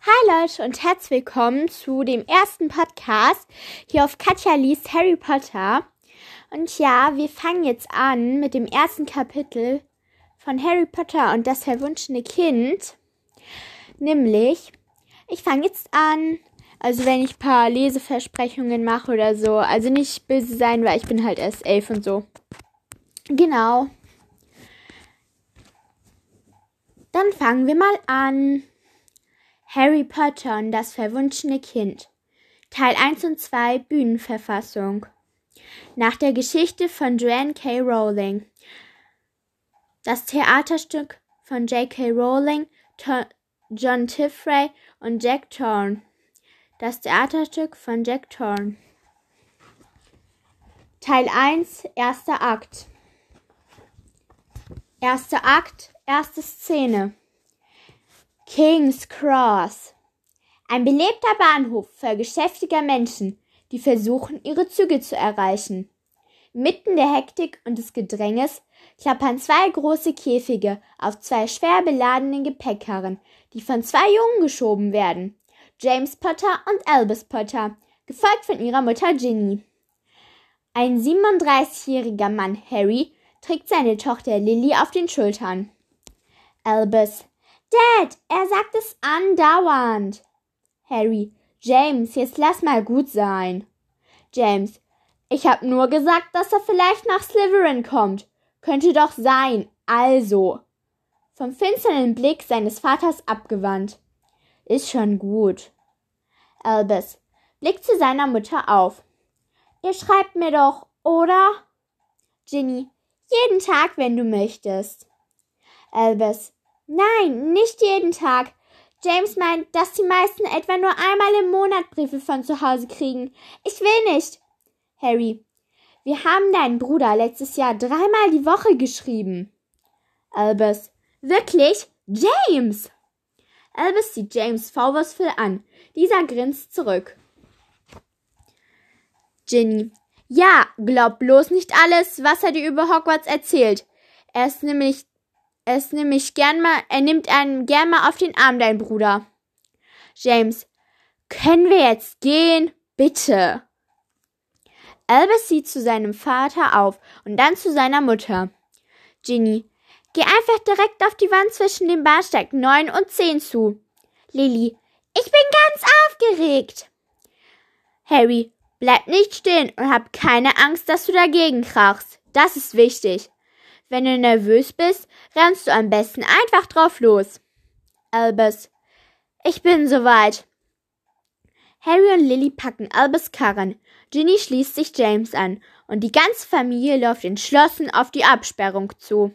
Hi Leute und herzlich willkommen zu dem ersten Podcast hier auf Katja liest Harry Potter. Und ja, wir fangen jetzt an mit dem ersten Kapitel von Harry Potter und das verwunschene Kind. Nämlich, ich fange jetzt an, also wenn ich paar Leseversprechungen mache oder so, also nicht böse sein, weil ich bin halt erst elf und so. Genau. Dann fangen wir mal an. Harry Potter und das verwunschene Kind. Teil 1 und 2 Bühnenverfassung. Nach der Geschichte von Joanne K. Rowling. Das Theaterstück von J.K. Rowling, to John Tiffray und Jack Thorne. Das Theaterstück von Jack Thorne. Teil 1, erster Akt. Erster Akt, erste Szene. King's Cross. Ein belebter Bahnhof voll geschäftiger Menschen, die versuchen, ihre Züge zu erreichen. Mitten der Hektik und des Gedränges klappern zwei große Käfige auf zwei schwer beladenen Gepäckkarren, die von zwei Jungen geschoben werden. James Potter und Albus Potter, gefolgt von ihrer Mutter Ginny. Ein 37-jähriger Mann, Harry, trägt seine Tochter Lily auf den Schultern. Albus, Dad, er sagt es andauernd. Harry, James, jetzt lass mal gut sein. James, ich hab nur gesagt, dass er vielleicht nach Slytherin kommt. Könnte doch sein. Also. Vom finsteren Blick seines Vaters abgewandt. Ist schon gut. Albus blickt zu seiner Mutter auf. Ihr schreibt mir doch, oder? Ginny, jeden Tag, wenn du möchtest. Albus, Nein, nicht jeden Tag. James meint, dass die meisten etwa nur einmal im Monat Briefe von zu Hause kriegen. Ich will nicht. Harry, wir haben deinen Bruder letztes Jahr dreimal die Woche geschrieben. Albus, wirklich? James! Albus sieht James vorwurfsvoll an. Dieser grinst zurück. Ginny, ja, glaub bloß nicht alles, was er dir über Hogwarts erzählt. Er ist nämlich es nämlich gern mal, er nimmt einen gern mal auf den Arm, dein Bruder. James, können wir jetzt gehen? Bitte. Albus sieht zu seinem Vater auf und dann zu seiner Mutter. Ginny, geh einfach direkt auf die Wand zwischen dem Bahnsteig 9 und 10 zu. Lily, ich bin ganz aufgeregt. Harry, bleib nicht stehen und hab keine Angst, dass du dagegen krachst. Das ist wichtig. Wenn du nervös bist, rennst du am besten einfach drauf los. Albus. Ich bin soweit. Harry und Lily packen Albus Karren. Ginny schließt sich James an und die ganze Familie läuft entschlossen auf die Absperrung zu.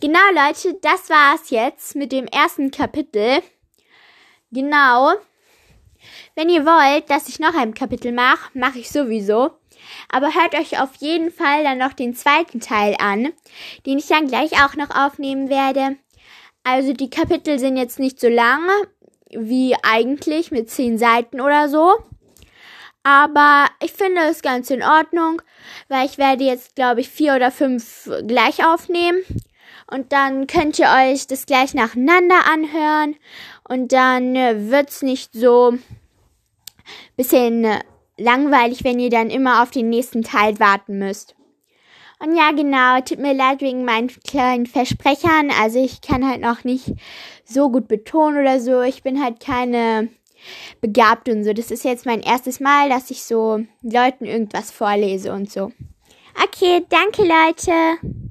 Genau, Leute, das war's jetzt mit dem ersten Kapitel. Genau. Wenn ihr wollt, dass ich noch ein Kapitel mache, mache ich sowieso. Aber hört euch auf jeden Fall dann noch den zweiten Teil an, den ich dann gleich auch noch aufnehmen werde. Also die Kapitel sind jetzt nicht so lang wie eigentlich mit zehn Seiten oder so. Aber ich finde es ganz in Ordnung, weil ich werde jetzt, glaube ich, vier oder fünf gleich aufnehmen. Und dann könnt ihr euch das gleich nacheinander anhören. Und dann wird's nicht so bisschen langweilig, wenn ihr dann immer auf den nächsten Teil warten müsst. Und ja, genau, tut mir leid wegen meinen kleinen Versprechern. Also ich kann halt noch nicht so gut betonen oder so. Ich bin halt keine Begabte und so. Das ist jetzt mein erstes Mal, dass ich so Leuten irgendwas vorlese und so. Okay, danke Leute.